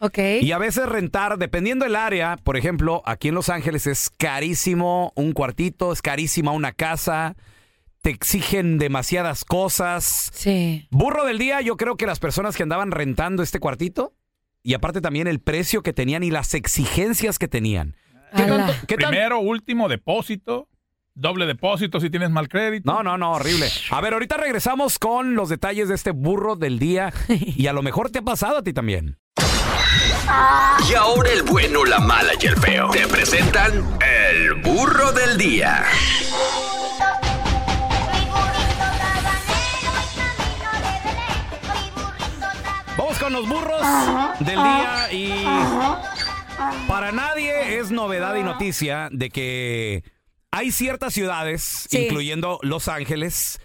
Ok. Y a veces rentar, dependiendo del área, por ejemplo, aquí en Los Ángeles es carísimo un cuartito, es carísima una casa, te exigen demasiadas cosas. Sí. Burro del día, yo creo que las personas que andaban rentando este cuartito, y aparte también el precio que tenían y las exigencias que tenían. ¿Qué tanto- qué tan- Primero, último, depósito. Doble depósito si tienes mal crédito. No, no, no, horrible. A ver, ahorita regresamos con los detalles de este burro del día y a lo mejor te ha pasado a ti también. Y ahora el bueno, la mala y el feo. Te presentan el burro del día. Vamos con los burros del día y para nadie es novedad y noticia de que hay ciertas ciudades, Sí. incluyendo Los Ángeles,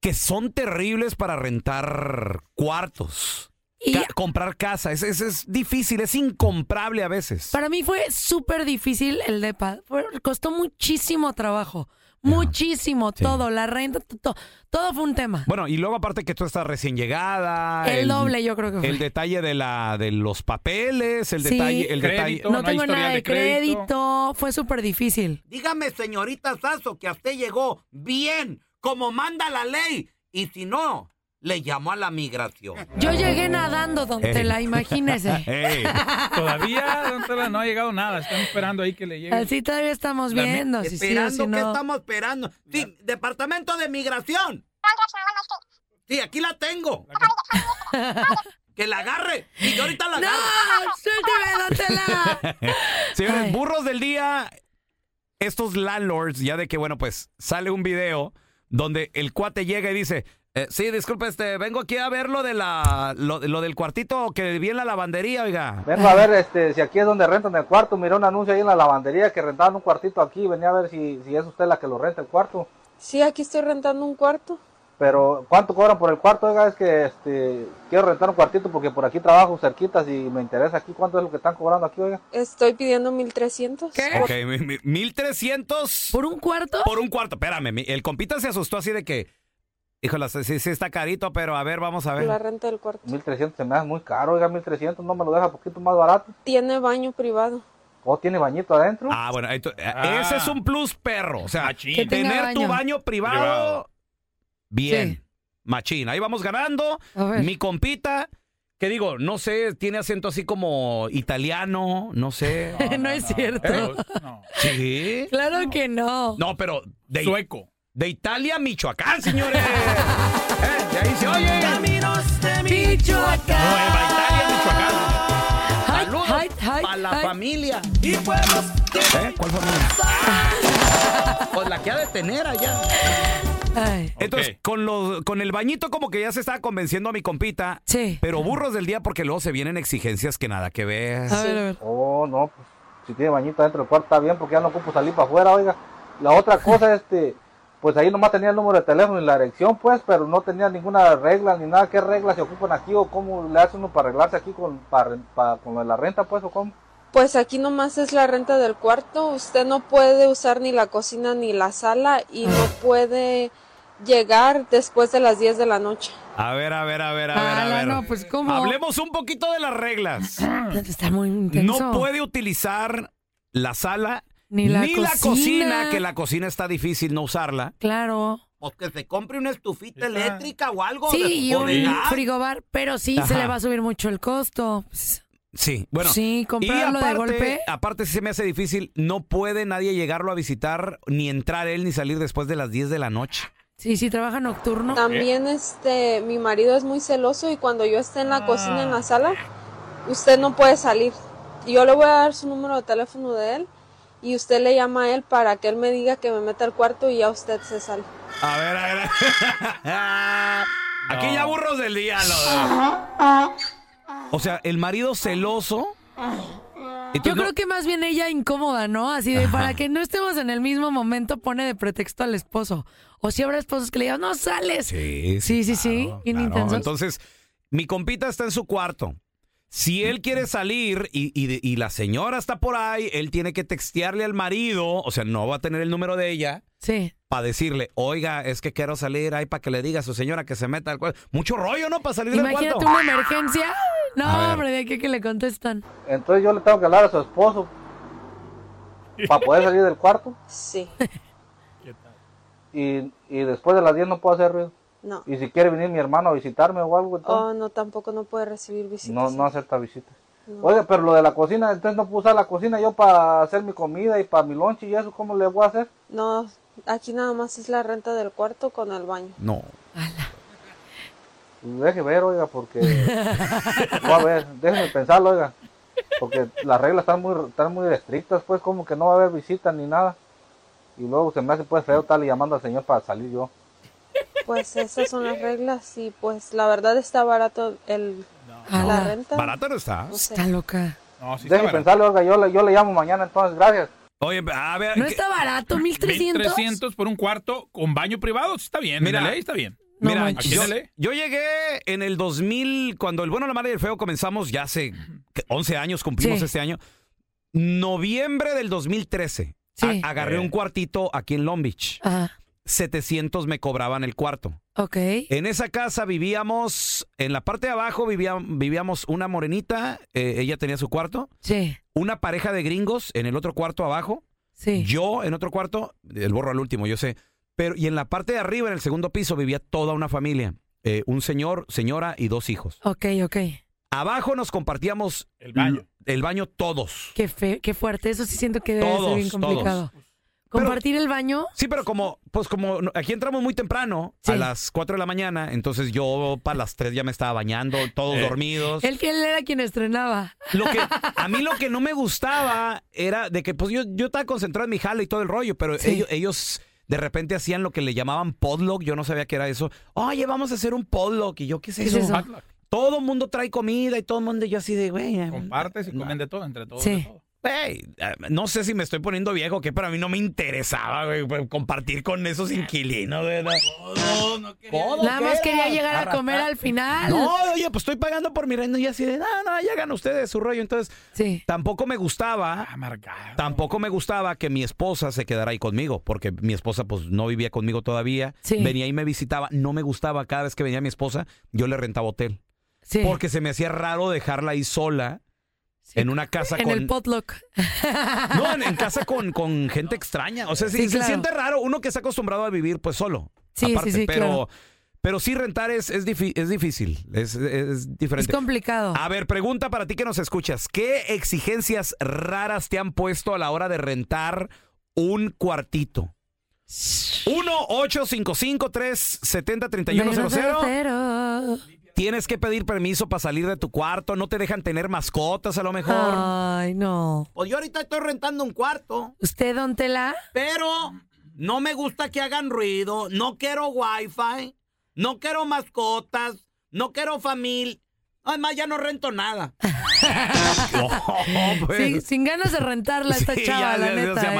que son terribles para rentar cuartos. Y Ca- comprar casa, es, es, es difícil, es incomprable a veces. para mí fue súper difícil el depa. Fue- costó muchísimo trabajo. Muchísimo, Sí. todo, la renta, to- to- todo fue un tema. Bueno, y luego aparte que tú estás recién llegada. El doble, yo creo que fue. El detalle de la de los papeles, el Sí. detalle, el detalle. Crédito. no no tengo nada de de crédito. crédito. Fue súper difícil. Dígame, señorita Sasso, que a usted llegó bien, como manda la ley. Y si no, le llamo a la migración. Yo llegué nadando, don. Tela, imagínese. Ey, Todavía don Tela, no ha llegado nada. Están esperando ahí que le llegue. Así todavía estamos La- viendo. si sí si Esperando, ¿qué no. estamos esperando? Sí, Departamento de Migración. Sí, aquí la tengo. Que la agarre. Y yo ahorita la ¡No! agarro. ¡Suélteme, don Tela! Señores, Ay. burros del día, estos landlords, ya de que, bueno, pues sale un video donde el cuate llega y dice, eh, sí, disculpe, este, vengo aquí a ver lo, de la, lo, lo del cuartito que vi en la lavandería, oiga. Vengo a ver este, si aquí es donde rentan el cuarto. Miré un anuncio ahí en la lavandería que rentaban un cuartito aquí. Venía a ver si, si es usted la que lo renta el cuarto. Sí, aquí estoy rentando un cuarto. Pero, ¿cuánto cobran por el cuarto? Oiga, es que este, quiero rentar un cuartito porque por aquí trabajo cerquitas y me interesa aquí. ¿Cuánto es lo que están cobrando aquí, oiga? Estoy pidiendo 1300. ¿Qué? Ok, mi- mi- 1300 ¿Por un cuarto? por un cuarto. Espérame, mi- el compita se asustó así de que, híjole, sí, sí está carito, pero a ver, vamos a La ver. renta del cuarto. 1300 se me hace muy caro, oiga, 1300 no me lo deja poquito más barato. Tiene baño privado. ¿O tiene bañito adentro? Ah, bueno, ento- Ah. ese es un plus perro. O sea. Que tener tu baño. privado, Privado. bien. Sí. Machín. Ahí vamos ganando. A ver. Mi compita, que digo, no sé, tiene acento así como italiano, no sé. No es cierto. No. Sí. Claro que no. No, pero de, Sueco. De Italia a Michoacán, señores. Eh, de ahí se oye. Caminos de No, Michoacán. Nueva Italia, Michoacán. Saludos ay, ay, a la familia. ¿Eh? ¿Cuál familia? que ha de tener allá. Ay. Entonces, con, los, con el bañito como que ya se estaba convenciendo a mi compita. Sí. Pero burros del día porque luego se vienen exigencias que nada que ver. A ver, a ver. Oh, no, pues si tiene bañito dentro del cuarto está bien porque ya no ocupo salir para afuera, oiga. La otra cosa, este, pues ahí nomás tenía el número de teléfono y la dirección, pues, pero no tenía ninguna regla ni nada. ¿Qué reglas se ocupan aquí o cómo le hace uno para arreglarse aquí con, para, para- con lo de la renta, pues, o cómo? Pues aquí nomás es la renta del cuarto. Usted no puede usar ni la cocina ni la sala y no puede llegar después de las 10 de la noche. A ver, a ver, a ver, a ver, a ver. no, pues, ¿cómo? Hablemos un poquito de las reglas. Está muy intenso. No puede utilizar la sala Ni la cocina, cocina. que la cocina está difícil no usarla. Claro. Pues que se compre una estufita eléctrica o algo. Sí, de- y o de un gas. frigobar, pero sí se Ajá. le va a subir mucho el costo. Sí, bueno. Sí, comprarlo de aparte, golpe. Aparte, si se me hace difícil, no puede nadie llegarlo a visitar, ni entrar él, ni salir después de las 10 de la noche. Sí, sí, trabaja nocturno. También este, mi marido es muy celoso y cuando yo esté en la cocina, en la sala, usted no puede salir. Y Yo le voy a dar su número de teléfono de él y usted le llama a él para que él me diga que me meta al cuarto y ya usted se sale. A ver, a ver. Aquí ya burros del día. lo- O sea, el marido celoso. Yo no- creo que más bien ella incómoda, ¿no? Así de, para que no estemos en el mismo momento, pone de pretexto al esposo. O si habrá esposos que le digan, no sales. Sí, Sí, sí, sí. claro. Entonces, mi compita está en su cuarto. Si él quiere salir y, y- y la señora está por ahí, él tiene que textearle al marido, o sea, no va a tener el número de ella, Sí. para decirle, oiga, es que quiero salir ahí para que le diga a su señora que se meta al cuarto. Mucho rollo, ¿no? Para salir del Imagínate cuarto. una emergencia. No, hombre, de aquí que le contestan. Entonces yo le tengo que hablar a su esposo para poder salir del cuarto Sí, y, y después de las 10 no puedo hacer ruido. No. Y si quiere venir mi hermano a visitarme o algo, entonces Oh, no, tampoco no puede recibir visitas. no, no acepta visitas. Oiga, pero lo de la cocina, entonces no puedo usar la cocina yo para hacer mi comida y para mi lonche y eso, ¿cómo le voy a hacer? No, aquí nada más es la renta del cuarto con el baño. No. Pues Deje ver, oiga, porque... Voy a ver, déjeme pensarlo, oiga. Porque las reglas están muy, están muy estrictas, pues como que no va a haber visitas ni nada. Y luego se me hace pues feo estarle llamando al señor para salir yo. Pues esas son las reglas y pues la verdad está barato el, la Ala, renta. Barato no está. No sé. Está loca. No, sí está Deje pensarlo, oiga, yo le, yo le llamo mañana entonces, gracias. Oye, a ver. ¿No ¿qué- está barato? ¿1300? 1300 por un cuarto con baño privado, sí está bien. Mira. Mira, ley está bien. No Mira, manches. yo, Aquí en LA. yo llegué en el 2000, cuando el bueno, la mala y el feo comenzamos, ya hace 11 años cumplimos Sí. este año. Noviembre del 2013. Sí. a- agarré Eh. un cuartito aquí en Long Beach. Ajá. 700 me cobraban el cuarto. Ok. En esa casa vivíamos, en la parte de abajo vivía- vivíamos una morenita, eh, ella tenía su cuarto, Sí. una pareja de gringos en el otro cuarto abajo, Sí. yo en otro cuarto, el borro al último, yo sé. Pero, y en la parte de arriba, en el segundo piso, vivía toda una familia. eh, un señor, señora y dos hijos. Ok, ok. Abajo nos compartíamos El baño. el baño todos. Qué, fe, qué fuerte. Eso sí siento que debe Todos, ser bien complicado. ¿Compartir el baño? Sí, pero como, pues como no- aquí entramos muy temprano, Sí. a las 4 de la mañana, entonces yo para las 3 ya me estaba bañando, todos Eh. dormidos. Él que él era quien estrenaba. Lo que, a mí lo que no me gustaba era de que pues yo, yo estaba concentrado en mi jale y todo el rollo, pero Sí. ellos, ellos de repente hacían lo que le llamaban podlog, yo no sabía qué era eso. Oye, vamos a hacer un podlog. Y yo, ¿qué es ¿Qué es eso? Todo el mundo trae comida y todo el mundo, yo así de, güey. Compartes y no. comen de todo, entre todos. Sí. de todo. Güey, eh, no sé si me estoy poniendo viejo, que pero a mí no me interesaba, güey, pues, compartir con esos inquilinos, ¿verdad? Nada más quería llegar a comer al final. No, oye, pues estoy pagando por mi renta y así de, no, no, ya hagan ustedes su rollo. Entonces, Sí. tampoco me gustaba, Amargado. tampoco me gustaba que mi esposa se quedara ahí conmigo, porque mi esposa pues no vivía conmigo todavía. Sí. Venía y me visitaba, no me gustaba cada vez que venía mi esposa, yo le rentaba hotel. Sí. Porque se me hacía raro dejarla ahí sola Sí. en una casa En con... el potluck. No, en, en casa con, con gente extraña. O sea, sí, Sí, se claro. siente raro uno que está acostumbrado a vivir pues solo. Sí, sí, aparte, sí, pero, claro. pero sí rentar es, es, es difícil, es, es Es diferente. complicado. A ver, pregunta para ti que nos escuchas. ¿Qué exigencias raras te han puesto a la hora de rentar un cuartito? 1-855-370-3100. Cero. Tienes que pedir permiso para salir de tu cuarto. No te dejan tener mascotas a lo mejor. Ay, no. Pues yo ahorita estoy rentando un cuarto, ¿Usted, don Tela? pero No me gusta que hagan ruido. No quiero wifi. No quiero mascotas. No quiero familia. Además, ya no rento nada. No, pues. Sí, sin ganas de rentarla esta Sí, chava, ya, la ya- ya neta. se ¿eh?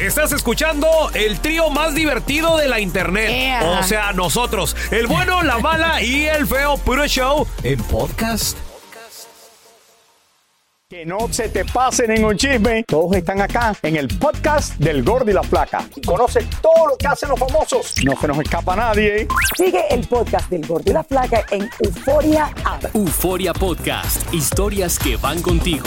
Estás escuchando el trío más divertido de la internet. O sea, nosotros, el bueno, la mala y el feo puro show en podcast. Que no se te pase ningún chisme. Todos están acá en el podcast del Gordi y la Flaca. Y conoce todo lo que hacen los famosos. No se nos escapa nadie. Sigue el podcast del Gordo y la Flaca en Euforia App. Euforia Podcast, historias que van contigo.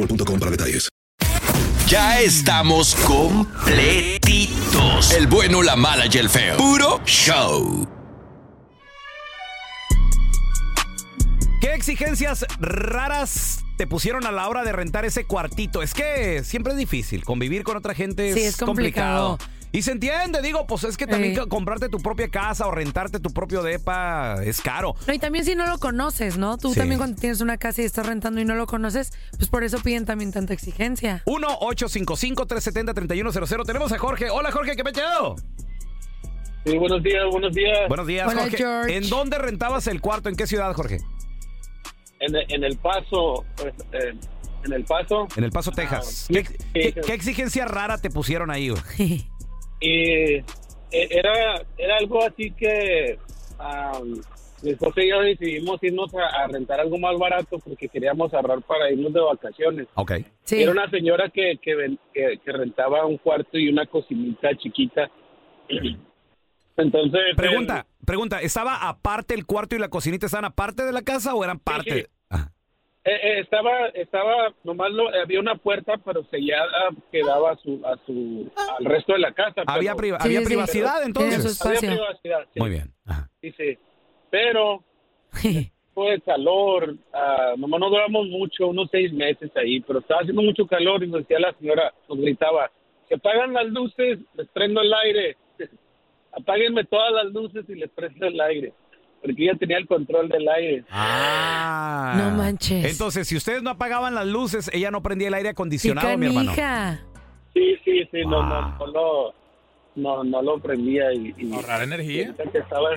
boostmobile.com para detalles. Ya estamos completitos. El bueno, la mala y el feo. Puro show. ¿Qué exigencias raras te pusieron a la hora de rentar ese cuartito? Es que siempre es difícil. Convivir con otra gente es, Sí, es complicado. Y se entiende, digo, pues es que también comprarte tu propia casa o rentarte tu propio depa es caro. No, y también si no lo conoces, ¿no? Tú Sí. también cuando tienes una casa y estás rentando y no lo conoces, pues por eso piden también tanta exigencia. 1-855-370-3100. Tenemos a Jorge. Hola, Jorge, ¿qué pecheado? Sí, buenos días, buenos días. Buenos días, Hola, Jorge. George. ¿En dónde rentabas el cuarto? ¿En qué ciudad, Jorge? En, en El Paso, pues, eh, en El Paso. En El Paso, Texas. Ah, ¿Qué, sí, qué- sí. qué exigencia rara te pusieron ahí? Y eh, era, era algo así que am, mi esposa y yo decidimos irnos a, a rentar algo más barato porque queríamos ahorrar para irnos de vacaciones. Ok. Era una señora que, que, que, que rentaba un cuarto y una cocinita chiquita. Entonces... Pregunta, pregunta, ¿estaba aparte el cuarto y la cocinita? ¿Estaban aparte de la casa o eran parte? Eh, eh, estaba, estaba, nomás lo- había una puerta, pero sellada que daba a su, a su, al resto de la casa. Había pero- priva- había Sí, sí. privacidad, Pero- entonces. Había privacidad, sí. Muy bien. Sí, sí. Pero fue el calor, ah, nomás no duramos mucho, unos seis meses ahí, pero estaba haciendo mucho calor y nos decía la señora, nos gritaba, que apagan las luces, les prendo el aire, apáguenme todas las luces y les prendo el aire, porque ella tenía el control del aire. Ah. No manches. Entonces, si ustedes no apagaban las luces, ella no prendía el aire acondicionado, mi hermano. Sí, sí, sí, no, no, no, lo, no, no lo prendía y... y Ahorrar energía. y ahorita que estaba,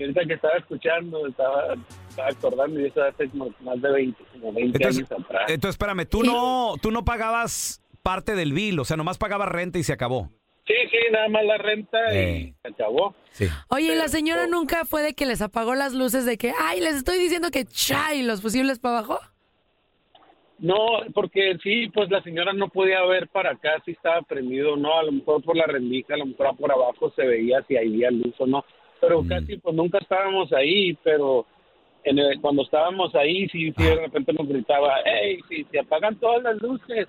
ahorita que estaba escuchando, estaba, estaba acordando y eso hace como más de 20, como 20 Entonces, años atrás. entonces, espérame, tú no, tú no pagabas parte del bill, o sea, nomás pagabas renta y se acabó. Sí, sí, nada más la renta Eh. y se acabó. Sí. Oye, ¿y la señora nunca fue de que les apagó las luces de que, ay, les estoy diciendo que chay, los fusibles para abajo? No, porque sí, pues la señora no podía ver para acá si estaba prendido o no, a lo mejor por la rendija, a lo mejor por abajo se veía si había luz o no, pero casi pues nunca estábamos ahí, pero en el- cuando estábamos ahí sí, sí de repente nos gritaba, hey, si se apagan todas las luces,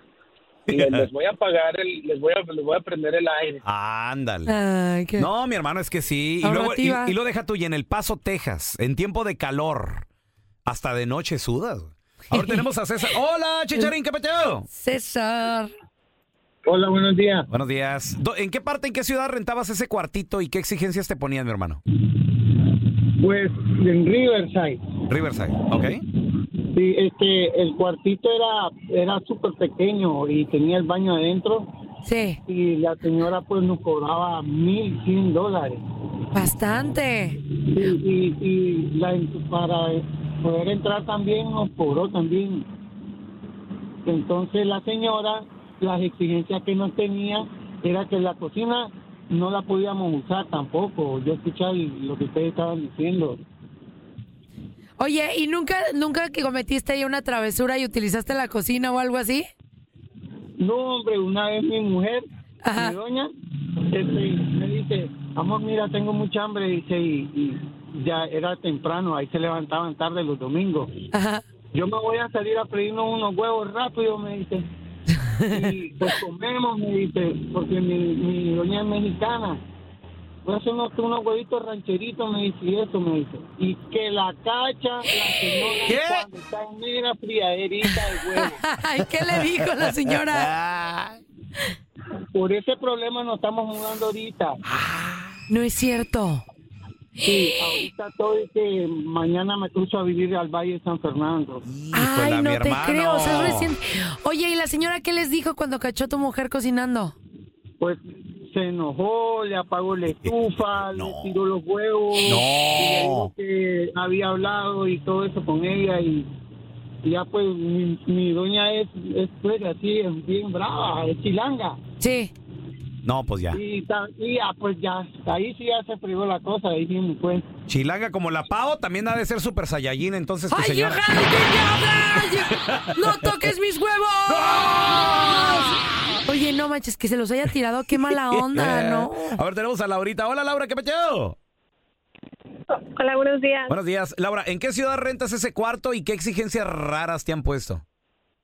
les, les voy a apagar, el, les voy a, les voy a prender el aire. Ándale. Ay, qué- No, mi hermano, es que sí. Y, luego, y, lo deja tú, y en El Paso, Texas, en tiempo de calor, hasta de noche sudas. Ahora tenemos a César. Hola, Chicharín, ¿qué peteo? César. Hola, buenos días. Buenos días. ¿En qué parte, en qué ciudad rentabas ese cuartito y qué exigencias te ponían, mi hermano? Pues en Riverside. Riverside, ¿ok? Sí, este, el cuartito era, era súper pequeño y tenía el baño adentro. Sí. Y la señora pues nos cobraba mil cien dólares. Bastante. Y, y, y la, para poder entrar también nos cobró también. Entonces la señora, las exigencias que nos tenía era que la cocina no la podíamos usar tampoco. Yo escuché lo que ustedes estaban diciendo. Oye, ¿y nunca, nunca que cometiste ahí una travesura y utilizaste la cocina o algo así? No, hombre, una vez mi mujer, mi doña, este, me dice, amor, mira, tengo mucha hambre, dice, y, y ya era temprano, ahí se levantaban tarde los domingos. Yo me voy a salir a pedirnos unos huevos rápido, me dice. Y pues comemos, me dice, porque mi, mi doña es mexicana. Unos, unos huevitos rancheritos, me dice, y eso me dice. Y que la cacha, la señora, cuando está en mera friaderita de huevo. Ay, ¿qué le dijo la señora? Por ese problema nos estamos mudando ahorita. No es cierto. Sí, ahorita estoy que mañana me cruzo a vivir al Valle de San Fernando. Ay, no te creo. o sea, es recién- Oye, ¿y la señora qué les dijo cuando cachó a tu mujer cocinando? Pues se enojó, le apagó la estufa, le tiró los huevos, No. y le dijo que había hablado y todo eso con ella y, y ya pues mi, mi doña es, es pues así, es bien brava, es chilanga. Sí. No, pues ya. Y, ta- y ya pues ya, ahí sí ya se privó la cosa, ahí sí me fue. Chilanga como la Pao también ha de ser super saiyajin, entonces tu ¡Ay, señora. ¡No toques mis huevos! Oye, no manches, que se los haya tirado, qué mala onda, ¿no? A ver, tenemos a Laurita. Hola, Laura, ¿qué pecho? Hola, buenos días. Buenos días. Laura, ¿en qué ciudad rentas ese cuarto y qué exigencias raras te han puesto?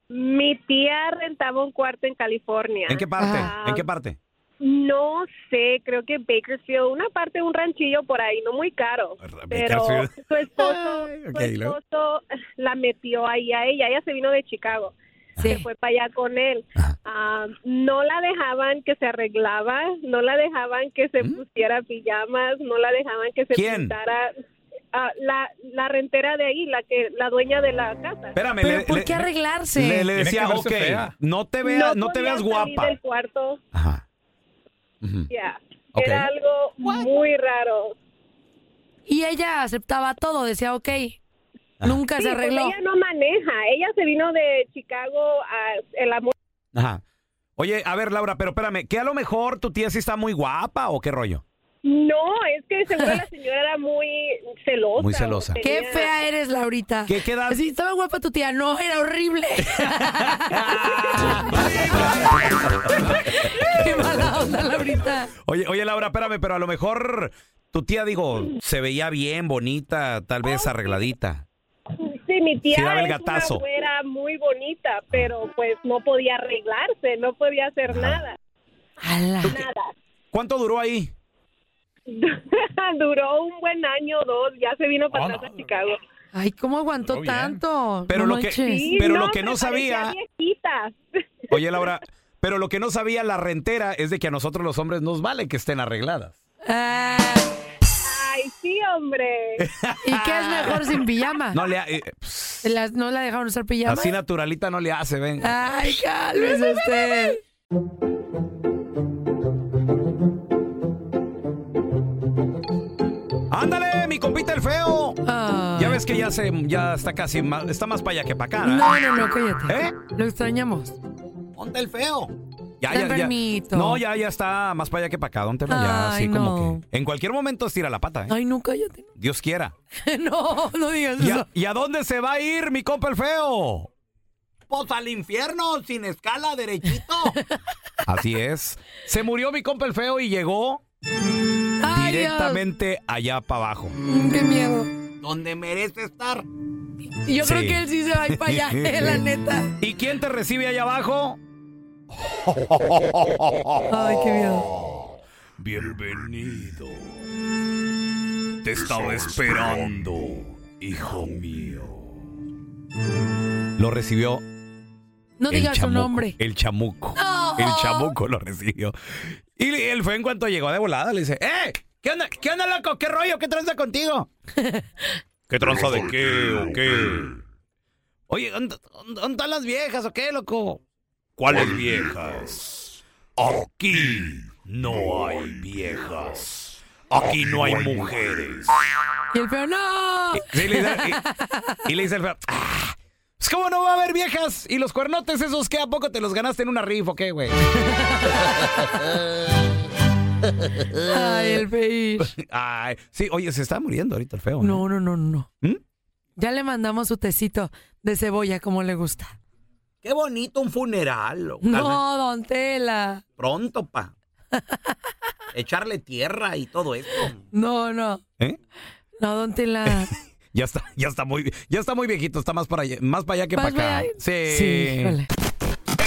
Mi tía rentaba un cuarto en California. ¿En qué parte? Ah, ¿En qué parte? No sé, creo que Bakersfield, una parte de un ranchillo por ahí, no muy caro. Pero Bakersfield. su esposo, su esposo la metió ahí a ella. Ella se vino de Chicago. Se fue para allá con él. Ah, no la dejaban que se arreglaba, no la dejaban que se pusiera pijamas, no la dejaban que se ¿Mm? ¿Quién? pintara. Ah, la, la rentera de ahí, la que la dueña de la casa. Espérame, ¿Pero le- por le- qué arreglarse? Le, le decía, ok, fea. no te, vea, no, te veas salir guapa. del cuarto. Ya. Ok. Era algo muy raro. Y ella aceptaba todo, decía, ok. Nunca Sí, se pues arregló. ella no maneja. Ella se vino de Chicago a el amor. Ajá. Oye, a ver, Laura, pero espérame, ¿que a lo mejor tu tía sí está muy guapa o qué rollo? No, es que seguro la señora era muy celosa. Muy celosa. Qué fea eres, Laurita. ¿Qué, qué edad? Sí, estaba guapa tu tía. No, era horrible. Qué mala onda, Laurita. Oye, oye, Laura, espérame, pero a lo mejor tu tía, digo, se veía bien, bonita, tal vez arregladita. Sí, mi tía Sí, daba el es gatazo. una güera muy bonita, pero pues no podía arreglarse, no podía hacer nada. Nada. ¿Cuánto duró ahí? Duró un buen año o dos, ya se vino para atrás a Chicago. Ay, ¿cómo aguantó Duró bien. tanto? Pero No lo que-. Sí, pero lo que no sabía-. Oye, Laura, pero lo que no sabía la rentera es de que a nosotros los hombres nos vale que estén arregladas. Ah, Ay, sí, hombre. ¿Y qué es mejor sin pijama? No le ha- eh, Las- ¿No la dejaron usar pijama? así naturalita no le hace, ven. Ay, cálmese usted. ¡Ándale, mi compita el feo! Ay. Ya ves que ya se ya está casi más, está más para allá que para acá. No, no, no, cállate. ¿Eh? Lo extrañamos. Ponte el feo. Ya, Está ya, ya. enfermito. No, ya, ya está más para allá que para acá. Don Tela, ya, Ay, así como no. que. En cualquier momento estira la pata, ¿eh? Ay, no, cállate. Dios quiera. no, no digas ¿Y eso. a, y a dónde se va a ir, mi compa el feo? Pues al infierno, sin escala, derechito. Así es. Se murió mi compa el feo y llegó directamente allá para abajo. Dios. Qué miedo. Donde merece estar. Y yo Sí. creo que él sí se va a ir para allá, eh, la neta. ¿Y quién te recibe allá abajo? Ay, qué miedo. Bienvenido. Te estaba esperando, hijo mío. Lo recibió No digas su nombre. El chamuco. No. El chamuco lo recibió. Y él fue en cuanto llegó de volada, le dice, ¡Eh! ¿Qué onda, ¿Qué onda, loco? ¿Qué rollo? ¿Qué tranza contigo? ¿Qué tranza de qué o qué? Oye, ¿dónde, están las viejas o qué, loco? ¿Cuáles viejas? Aquí no hay viejas. Aquí no hay mujeres. Y el feo, ¡no! Sí, le dice- y, y le dice el feo, "Ah, pues cómo no va a haber viejas. ¿Y los cuernotes esos qué? ¿A poco te los ganaste en una rifa o qué, güey? Ay, el feír. Ay, sí, oye, se está muriendo ahorita el feo. ¿eh? No, no, no, no. ¿Mm? Ya le mandamos su tecito de cebolla como le gusta. Qué bonito un funeral. ojalá. No, don Tela. Pronto, pa. Echarle tierra y todo esto. No, no. ¿Eh? No, don Tela. Ya está, ya está muy, ya está muy viejito, está más para allá, más para allá que para acá. Sí. Sí.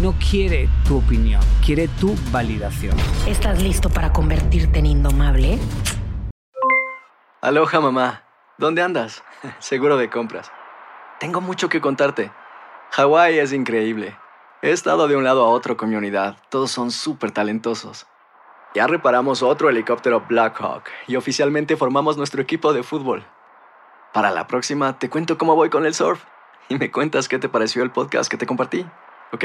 no quiere tu opinión, quiere tu validación. ¿Estás listo para convertirte en indomable? Aloha mamá, ¿dónde andas? Seguro de compras. Tengo mucho que contarte. Hawái es increíble. He estado de un lado a otro con mi unidad. Todos son súper talentosos. Ya reparamos otro helicóptero Blackhawk y oficialmente formamos nuestro equipo de fútbol. Para la próxima te cuento cómo voy con el surf y me cuentas qué te pareció el podcast que te compartí, ¿ok?